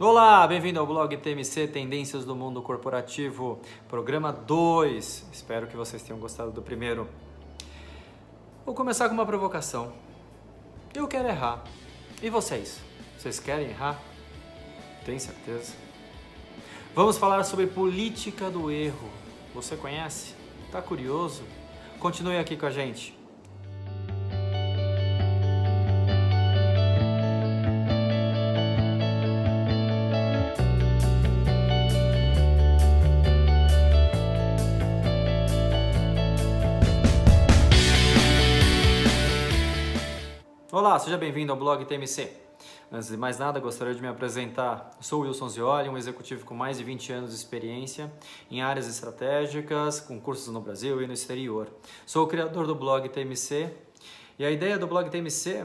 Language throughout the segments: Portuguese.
Olá, bem-vindo ao blog TMC Tendências do Mundo Corporativo, programa 2. Espero que vocês tenham gostado do primeiro. Vou começar com uma provocação. Eu quero errar. E vocês? Vocês querem errar? Tem certeza? Vamos falar sobre política do erro. Você conhece? Tá curioso? Continue aqui com a gente. Olá, seja bem-vindo ao blog TMC. Antes de mais nada, gostaria de me apresentar. Sou Wilson Zioli, um executivo com mais de 20 anos de experiência em áreas estratégicas, com cursos no Brasil e no exterior. Sou o criador do blog TMC e a ideia do blog TMC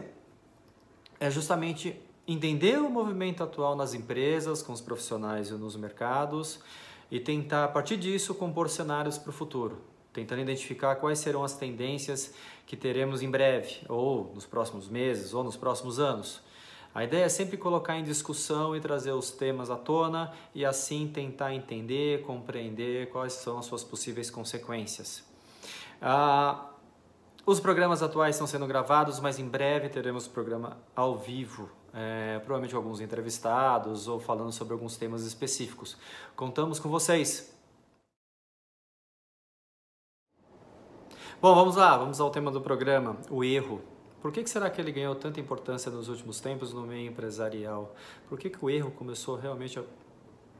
é justamente entender o movimento atual nas empresas, com os profissionais e nos mercados e tentar, a partir disso, compor cenários para o futuro tentando identificar quais serão as tendências que teremos em breve, ou nos próximos meses, ou nos próximos anos. A ideia é sempre colocar em discussão e trazer os temas à tona e assim tentar entender, compreender quais são as suas possíveis consequências. Ah, os programas atuais estão sendo gravados, mas em breve teremos programa ao vivo, é, provavelmente alguns entrevistados ou falando sobre alguns temas específicos. Contamos com vocês. Bom, vamos lá, vamos ao tema do programa, o erro. Por que, que será que ele ganhou tanta importância nos últimos tempos no meio empresarial? Por que, que o erro começou realmente a,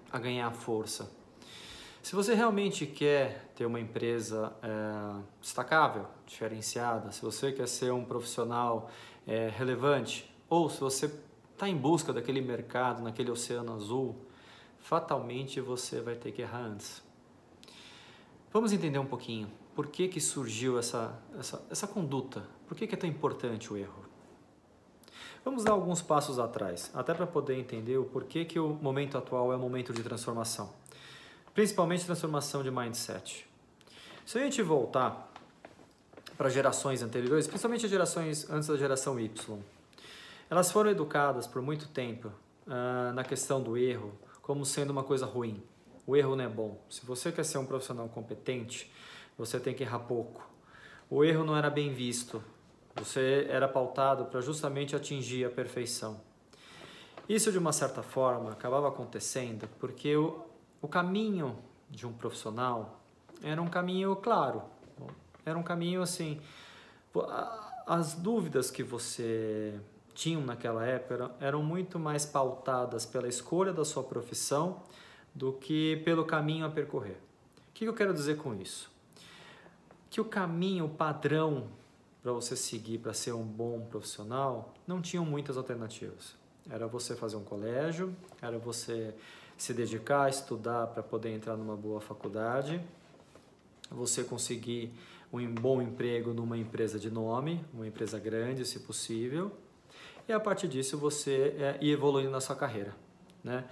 a ganhar força? Se você realmente quer ter uma empresa é, destacável, diferenciada, se você quer ser um profissional é, relevante, ou se você está em busca daquele mercado, naquele oceano azul, fatalmente você vai ter que errar antes. Vamos entender um pouquinho por que, que surgiu essa, essa, essa conduta? Por que, que é tão importante o erro? Vamos dar alguns passos atrás, até para poder entender o porquê que o momento atual é um momento de transformação. Principalmente transformação de mindset. Se a gente voltar para gerações anteriores, principalmente as gerações antes da geração Y, elas foram educadas por muito tempo uh, na questão do erro como sendo uma coisa ruim. O erro não é bom. Se você quer ser um profissional competente, você tem que errar pouco. O erro não era bem visto, você era pautado para justamente atingir a perfeição. Isso, de uma certa forma, acabava acontecendo porque o, o caminho de um profissional era um caminho claro, era um caminho assim. As dúvidas que você tinha naquela época eram muito mais pautadas pela escolha da sua profissão do que pelo caminho a percorrer. O que eu quero dizer com isso? Que o caminho, o padrão para você seguir para ser um bom profissional, não tinham muitas alternativas. Era você fazer um colégio, era você se dedicar a estudar para poder entrar numa boa faculdade, você conseguir um bom emprego numa empresa de nome, uma empresa grande, se possível, e a partir disso você é, ir evoluindo na sua carreira, né?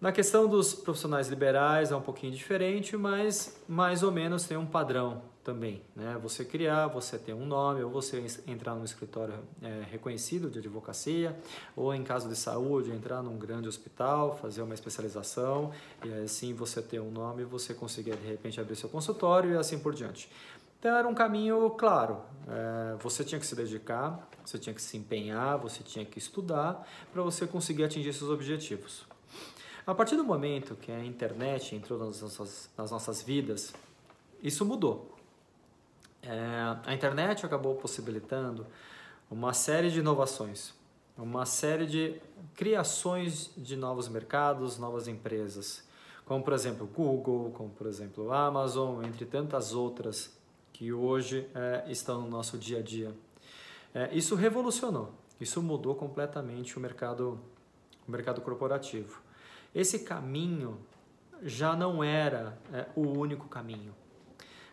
Na questão dos profissionais liberais é um pouquinho diferente, mas mais ou menos tem um padrão também. Né? Você criar, você ter um nome, ou você entrar num escritório é, reconhecido de advocacia, ou em caso de saúde, entrar num grande hospital, fazer uma especialização, e assim você ter um nome, você conseguir de repente abrir seu consultório e assim por diante. Então era um caminho claro. É, você tinha que se dedicar, você tinha que se empenhar, você tinha que estudar para você conseguir atingir seus objetivos. A partir do momento que a internet entrou nas nossas, nas nossas vidas, isso mudou. É, a internet acabou possibilitando uma série de inovações, uma série de criações de novos mercados, novas empresas, como por exemplo Google, como por exemplo Amazon, entre tantas outras que hoje é, estão no nosso dia a dia. É, isso revolucionou, isso mudou completamente o mercado, o mercado corporativo. Esse caminho já não era é, o único caminho.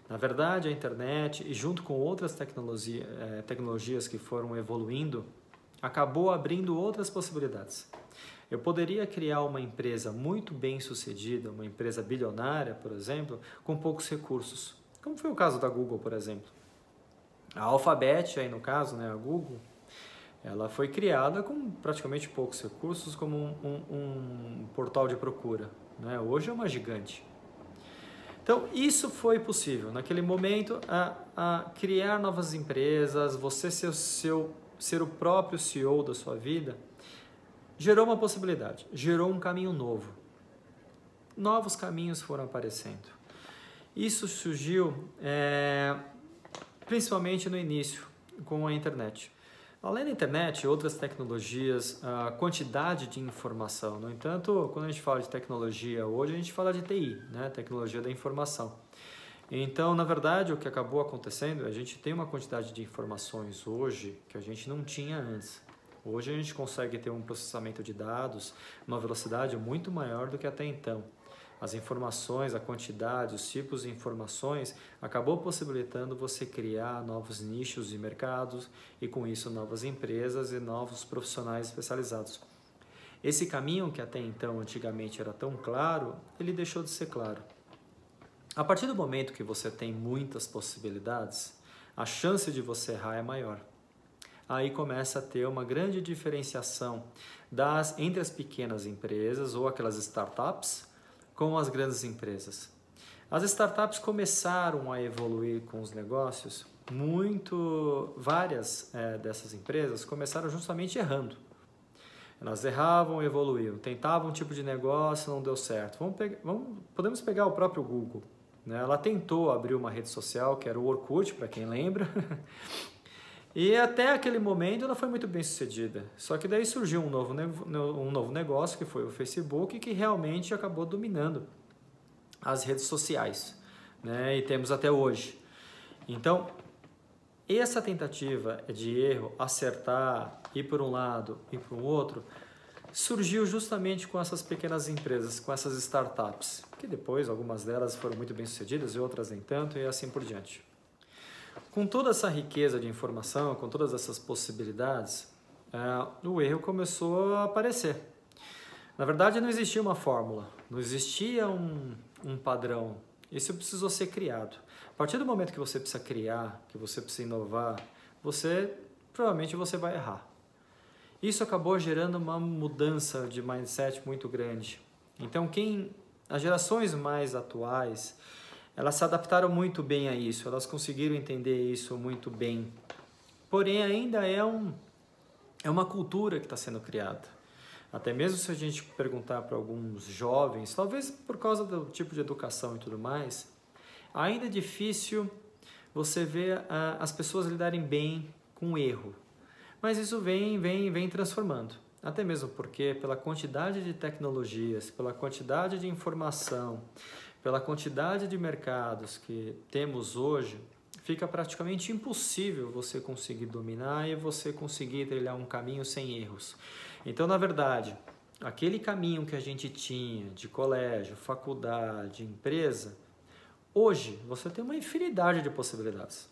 Na verdade, a internet, e junto com outras tecnologia, é, tecnologias que foram evoluindo, acabou abrindo outras possibilidades. Eu poderia criar uma empresa muito bem sucedida, uma empresa bilionária, por exemplo, com poucos recursos, como foi o caso da Google, por exemplo. A Alphabet, aí no caso, né, a Google, Ela foi criada com praticamente poucos recursos, como um, um, um portal de procura. Né? Hoje é uma gigante. Então, isso foi possível, naquele momento, a, a criar novas empresas, você ser o, seu, ser o próprio CEO da sua vida, gerou uma possibilidade, gerou um caminho novo. Novos caminhos foram aparecendo. Isso surgiu é, principalmente no início, com a internet. Além da internet, outras tecnologias, a quantidade de informação. No entanto, quando a gente fala de tecnologia hoje, a gente fala de TI, né? tecnologia da informação. Então, na verdade, o que acabou acontecendo, a gente tem uma quantidade de informações hoje que a gente não tinha antes. Hoje a gente consegue ter um processamento de dados, uma velocidade muito maior do que até então as informações, a quantidade, os tipos de informações, acabou possibilitando você criar novos nichos de mercados e com isso novas empresas e novos profissionais especializados. Esse caminho que até então antigamente era tão claro, ele deixou de ser claro. A partir do momento que você tem muitas possibilidades, a chance de você errar é maior. Aí começa a ter uma grande diferenciação das entre as pequenas empresas ou aquelas startups com as grandes empresas. As startups começaram a evoluir com os negócios, muito várias é, dessas empresas começaram justamente errando. Elas erravam, evoluíam, tentavam um tipo de negócio, não deu certo. Vamos pegar, vamos, podemos pegar o próprio Google. Né? Ela tentou abrir uma rede social, que era o Orkut, para quem lembra, E até aquele momento ela foi muito bem sucedida. Só que daí surgiu um novo, um novo negócio, que foi o Facebook, que realmente acabou dominando as redes sociais. Né? E temos até hoje. Então, essa tentativa de erro, acertar, ir por um lado e para o outro, surgiu justamente com essas pequenas empresas, com essas startups, que depois algumas delas foram muito bem sucedidas e outras nem tanto e assim por diante. Com toda essa riqueza de informação, com todas essas possibilidades, é, o erro começou a aparecer. Na verdade, não existia uma fórmula, não existia um, um padrão. Isso precisou ser criado. A partir do momento que você precisa criar, que você precisa inovar, você provavelmente você vai errar. Isso acabou gerando uma mudança de mindset muito grande. Então, quem as gerações mais atuais, elas se adaptaram muito bem a isso, elas conseguiram entender isso muito bem. Porém, ainda é, um, é uma cultura que está sendo criada. Até mesmo se a gente perguntar para alguns jovens, talvez por causa do tipo de educação e tudo mais, ainda é difícil você ver uh, as pessoas lidarem bem com o erro. Mas isso vem, vem, vem transformando. Até mesmo porque pela quantidade de tecnologias, pela quantidade de informação, pela quantidade de mercados que temos hoje, fica praticamente impossível você conseguir dominar e você conseguir trilhar um caminho sem erros. Então, na verdade, aquele caminho que a gente tinha de colégio, faculdade, empresa, hoje você tem uma infinidade de possibilidades.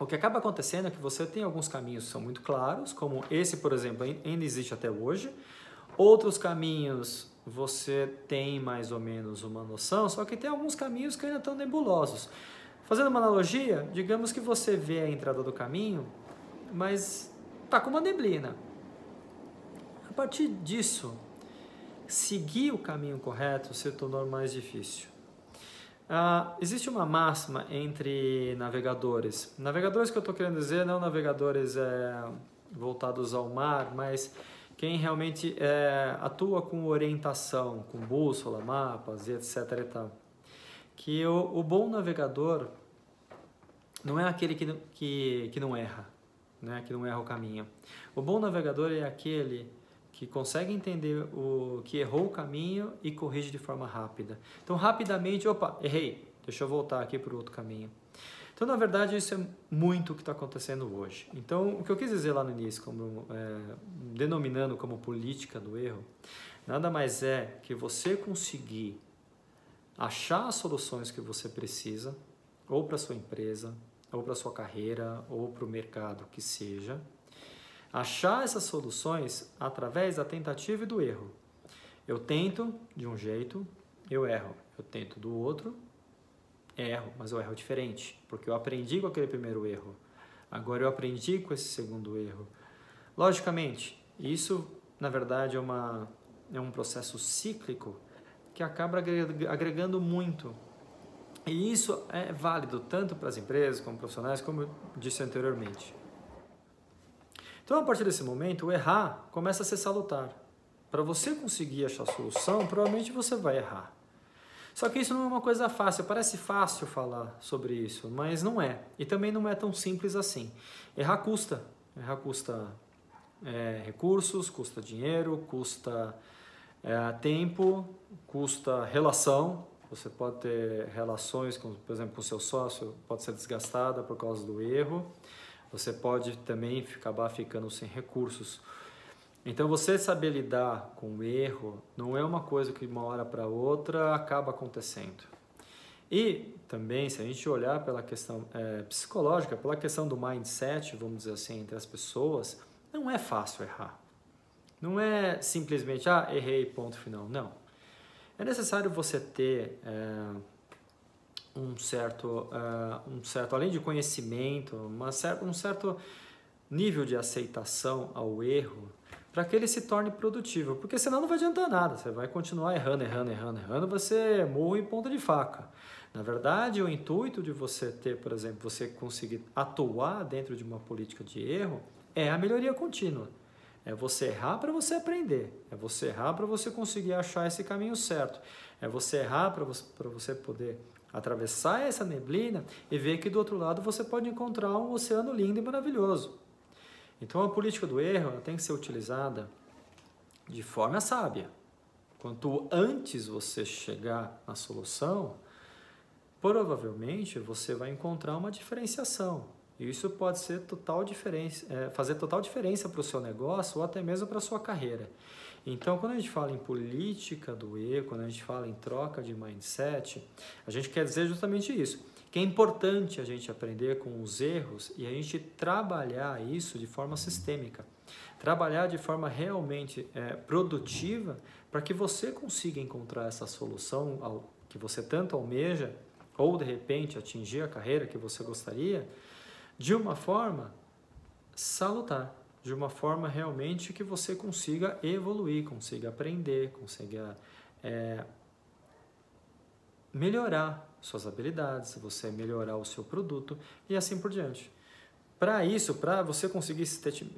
O que acaba acontecendo é que você tem alguns caminhos que são muito claros, como esse, por exemplo, ainda existe até hoje. Outros caminhos você tem mais ou menos uma noção, só que tem alguns caminhos que ainda estão nebulosos. Fazendo uma analogia, digamos que você vê a entrada do caminho, mas está com uma neblina. A partir disso, seguir o caminho correto se tornou mais difícil. Uh, existe uma máxima entre navegadores. Navegadores que eu estou querendo dizer não navegadores é, voltados ao mar, mas quem realmente é, atua com orientação, com bússola, mapas e etc. E tal. Que o, o bom navegador não é aquele que, que, que não erra, né? que não erra o caminho. O bom navegador é aquele que consegue entender o que errou o caminho e corrige de forma rápida. Então, rapidamente, opa, errei, deixa eu voltar aqui para o outro caminho. Então, na verdade, isso é muito o que está acontecendo hoje. Então, o que eu quis dizer lá no início, como, é, denominando como política do erro, nada mais é que você conseguir achar as soluções que você precisa, ou para sua empresa, ou para sua carreira, ou para o mercado que seja, achar essas soluções através da tentativa e do erro. Eu tento de um jeito, eu erro. Eu tento do outro, erro, mas eu erro diferente, porque eu aprendi com aquele primeiro erro. Agora eu aprendi com esse segundo erro. Logicamente, isso na verdade é, uma, é um processo cíclico que acaba agregando muito. E isso é válido tanto para as empresas como profissionais, como eu disse anteriormente. Então, a partir desse momento, o errar começa a ser salutar. Para você conseguir achar a solução, provavelmente você vai errar. Só que isso não é uma coisa fácil, parece fácil falar sobre isso, mas não é. E também não é tão simples assim. Errar custa. Errar custa é, recursos, custa dinheiro, custa é, tempo, custa relação. Você pode ter relações, com, por exemplo, com seu sócio, pode ser desgastada por causa do erro você pode também acabar ficando sem recursos. Então, você saber lidar com o erro não é uma coisa que de uma hora para outra acaba acontecendo. E também, se a gente olhar pela questão é, psicológica, pela questão do mindset, vamos dizer assim, entre as pessoas, não é fácil errar. Não é simplesmente, ah, errei, ponto final. Não. É necessário você ter. É, um certo, uh, um certo além de conhecimento, uma um certo nível de aceitação ao erro para que ele se torne produtivo, porque senão não vai adiantar nada, você vai continuar errando, errando, errando, errando, você morre em ponta de faca. Na verdade, o intuito de você ter, por exemplo, você conseguir atuar dentro de uma política de erro é a melhoria contínua. É você errar para você aprender, é você errar para você conseguir achar esse caminho certo, é você errar para você, você poder atravessar essa neblina e ver que do outro lado você pode encontrar um oceano lindo e maravilhoso. Então a política do erro tem que ser utilizada de forma sábia. Quanto antes você chegar na solução, provavelmente você vai encontrar uma diferenciação. E isso pode ser total diferença, é, fazer total diferença para o seu negócio ou até mesmo para a sua carreira. Então, quando a gente fala em política do erro, quando a gente fala em troca de mindset, a gente quer dizer justamente isso. Que é importante a gente aprender com os erros e a gente trabalhar isso de forma sistêmica. Trabalhar de forma realmente é, produtiva para que você consiga encontrar essa solução ao, que você tanto almeja ou de repente atingir a carreira que você gostaria de uma forma salutar de uma forma realmente que você consiga evoluir, consiga aprender, consiga é, melhorar suas habilidades, você melhorar o seu produto e assim por diante. Para isso, para você conseguir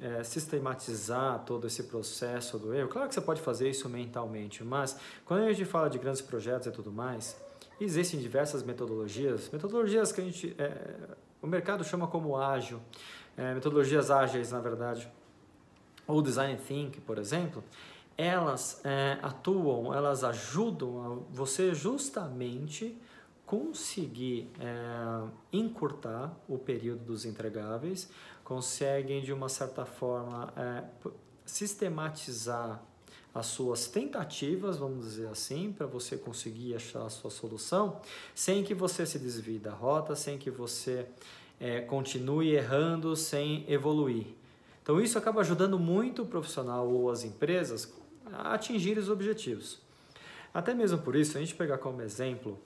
é, sistematizar todo esse processo do erro, claro que você pode fazer isso mentalmente, mas quando a gente fala de grandes projetos e tudo mais, existem diversas metodologias, metodologias que a gente, é, o mercado chama como ágil, é, metodologias ágeis, na verdade, ou design thinking, por exemplo, elas é, atuam, elas ajudam você justamente conseguir é, encurtar o período dos entregáveis, conseguem de uma certa forma é, sistematizar as suas tentativas, vamos dizer assim, para você conseguir achar a sua solução, sem que você se desvie da rota, sem que você é, continue errando, sem evoluir. Então isso acaba ajudando muito o profissional ou as empresas a atingir os objetivos. Até mesmo por isso, a gente pegar como exemplo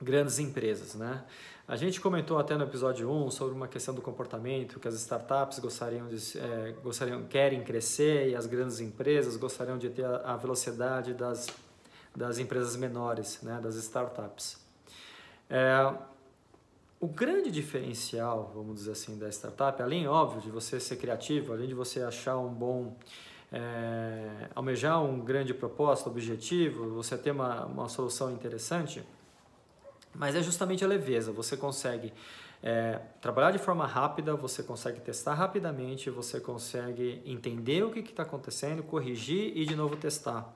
grandes empresas, né? A gente comentou até no episódio 1 sobre uma questão do comportamento, que as startups gostariam de, é, gostariam, querem crescer e as grandes empresas gostariam de ter a, velocidade das, das empresas menores, né, das startups. É, o grande diferencial, vamos dizer assim, da startup, além, óbvio, de você ser criativo, além de você achar um bom, é, almejar um grande propósito, objetivo, você ter uma, uma solução interessante, mas é justamente a leveza. Você consegue é, trabalhar de forma rápida, você consegue testar rapidamente, você consegue entender o que está acontecendo, corrigir e de novo testar.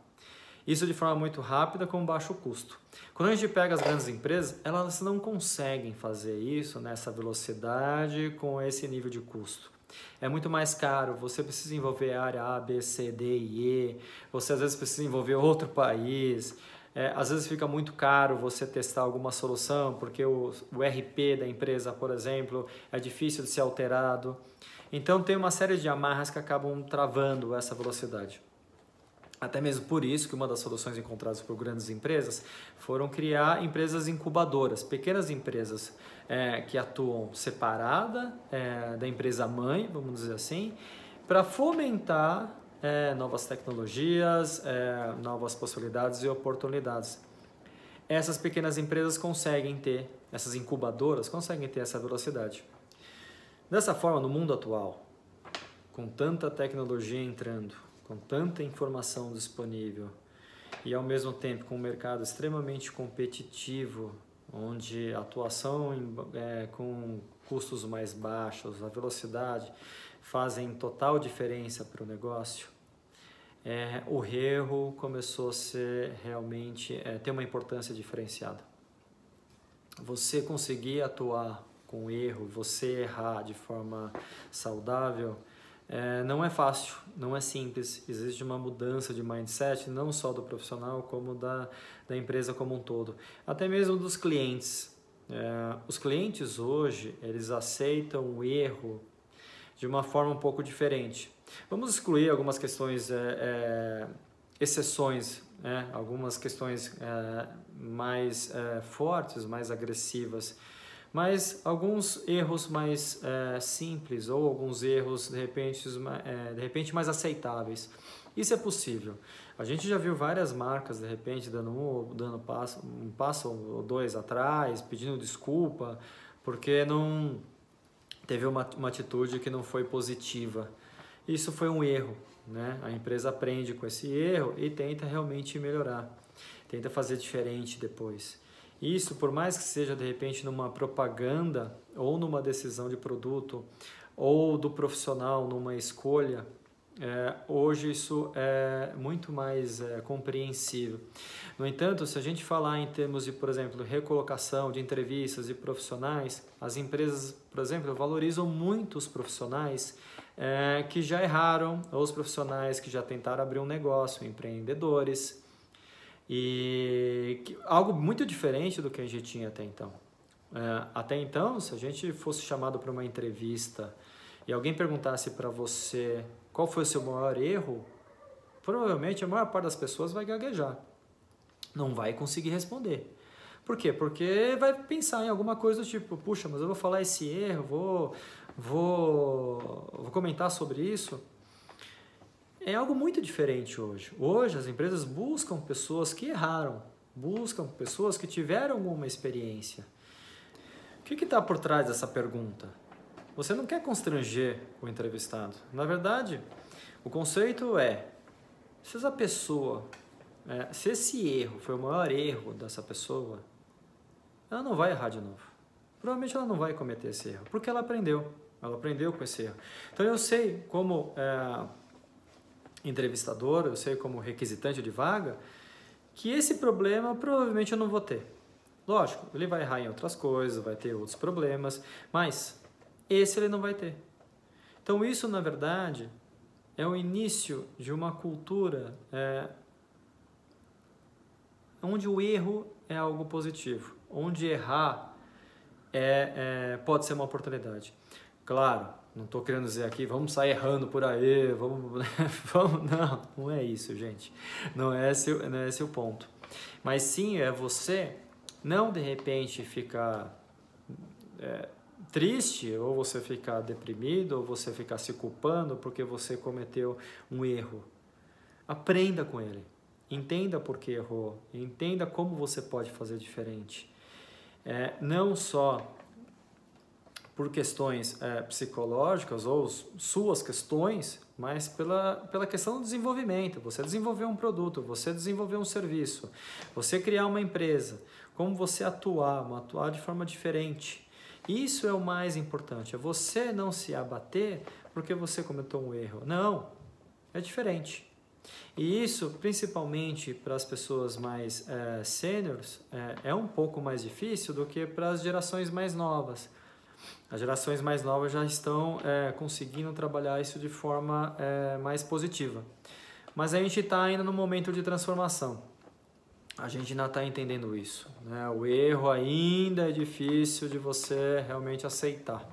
Isso de forma muito rápida com baixo custo. Quando a gente pega as grandes empresas, elas não conseguem fazer isso nessa velocidade com esse nível de custo. É muito mais caro, você precisa envolver a área A, B, C, D e E, você às vezes precisa envolver outro país, é, às vezes fica muito caro você testar alguma solução, porque o, o RP da empresa, por exemplo, é difícil de ser alterado. Então tem uma série de amarras que acabam travando essa velocidade. Até mesmo por isso que uma das soluções encontradas por grandes empresas foram criar empresas incubadoras, pequenas empresas é, que atuam separada é, da empresa mãe, vamos dizer assim, para fomentar é, novas tecnologias, é, novas possibilidades e oportunidades. Essas pequenas empresas conseguem ter, essas incubadoras conseguem ter essa velocidade. Dessa forma, no mundo atual, com tanta tecnologia entrando, com tanta informação disponível e ao mesmo tempo com um mercado extremamente competitivo, onde a atuação em, é, com custos mais baixos, a velocidade fazem total diferença para o negócio, é, o erro começou a ser realmente é, ter uma importância diferenciada. Você conseguir atuar com erro, você errar de forma saudável, é, não é fácil, não é simples. Existe uma mudança de mindset, não só do profissional, como da, da empresa como um todo. Até mesmo dos clientes. É, os clientes hoje, eles aceitam o erro de uma forma um pouco diferente. Vamos excluir algumas questões, é, é, exceções, né? algumas questões é, mais é, fortes, mais agressivas, mas alguns erros mais é, simples ou alguns erros de repente, é, de repente mais aceitáveis. Isso é possível. A gente já viu várias marcas de repente dando um, dando passo, um passo ou dois atrás, pedindo desculpa porque não teve uma, uma atitude que não foi positiva. Isso foi um erro, né? A empresa aprende com esse erro e tenta realmente melhorar, tenta fazer diferente depois. Isso, por mais que seja de repente numa propaganda ou numa decisão de produto ou do profissional numa escolha, é, hoje isso é muito mais é, compreensível. No entanto, se a gente falar em termos de, por exemplo, recolocação de entrevistas e profissionais, as empresas, por exemplo, valorizam muito os profissionais é, que já erraram, ou os profissionais que já tentaram abrir um negócio, empreendedores, e que, algo muito diferente do que a gente tinha até então. É, até então, se a gente fosse chamado para uma entrevista e alguém perguntasse para você qual foi o seu maior erro, provavelmente a maior parte das pessoas vai gaguejar, não vai conseguir responder. Por quê? Porque vai pensar em alguma coisa do tipo, puxa, mas eu vou falar esse erro, vou vou, vou comentar sobre isso. É algo muito diferente hoje. Hoje as empresas buscam pessoas que erraram, buscam pessoas que tiveram alguma experiência. O que está por trás dessa pergunta? Você não quer constranger o entrevistado. Na verdade, o conceito é: se essa pessoa, é, se esse erro foi o maior erro dessa pessoa, ela não vai errar de novo. Provavelmente ela não vai cometer esse erro, porque ela aprendeu. Ela aprendeu com esse erro. Então eu sei como é, entrevistador, eu sei como requisitante de vaga, que esse problema provavelmente eu não vou ter. Lógico, ele vai errar em outras coisas, vai ter outros problemas, mas esse ele não vai ter. Então isso, na verdade, é o início de uma cultura é, onde o erro é algo positivo, onde errar é, é, pode ser uma oportunidade. Claro, não estou querendo dizer aqui, vamos sair errando por aí, vamos, vamos, não, não é isso, gente. Não é esse, não é esse o ponto. Mas sim é você não de repente ficar é, triste, ou você ficar deprimido, ou você ficar se culpando porque você cometeu um erro. Aprenda com ele. Entenda por que errou. Entenda como você pode fazer diferente. É, não só por questões é, psicológicas ou suas questões, mas pela, pela questão do desenvolvimento. Você desenvolver um produto, você desenvolver um serviço, você criar uma empresa, como você atuar, atuar de forma diferente. Isso é o mais importante, é você não se abater porque você cometeu um erro. Não, é diferente. E isso, principalmente para as pessoas mais é, sêniores, é, é um pouco mais difícil do que para as gerações mais novas as gerações mais novas já estão é, conseguindo trabalhar isso de forma é, mais positiva. Mas a gente está ainda no momento de transformação. A gente ainda está entendendo isso. Né? O erro ainda é difícil de você realmente aceitar.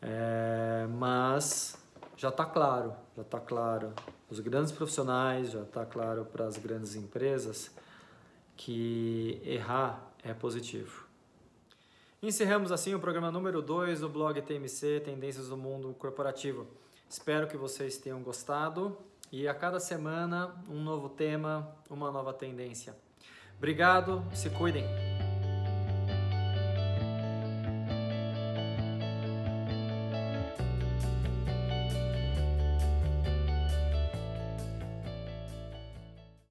É, mas já está claro, já está claro. Os grandes profissionais, já está claro para as grandes empresas que errar é positivo. Encerramos assim o programa número 2 do blog TMC Tendências do Mundo Corporativo. Espero que vocês tenham gostado e a cada semana um novo tema, uma nova tendência. Obrigado, se cuidem.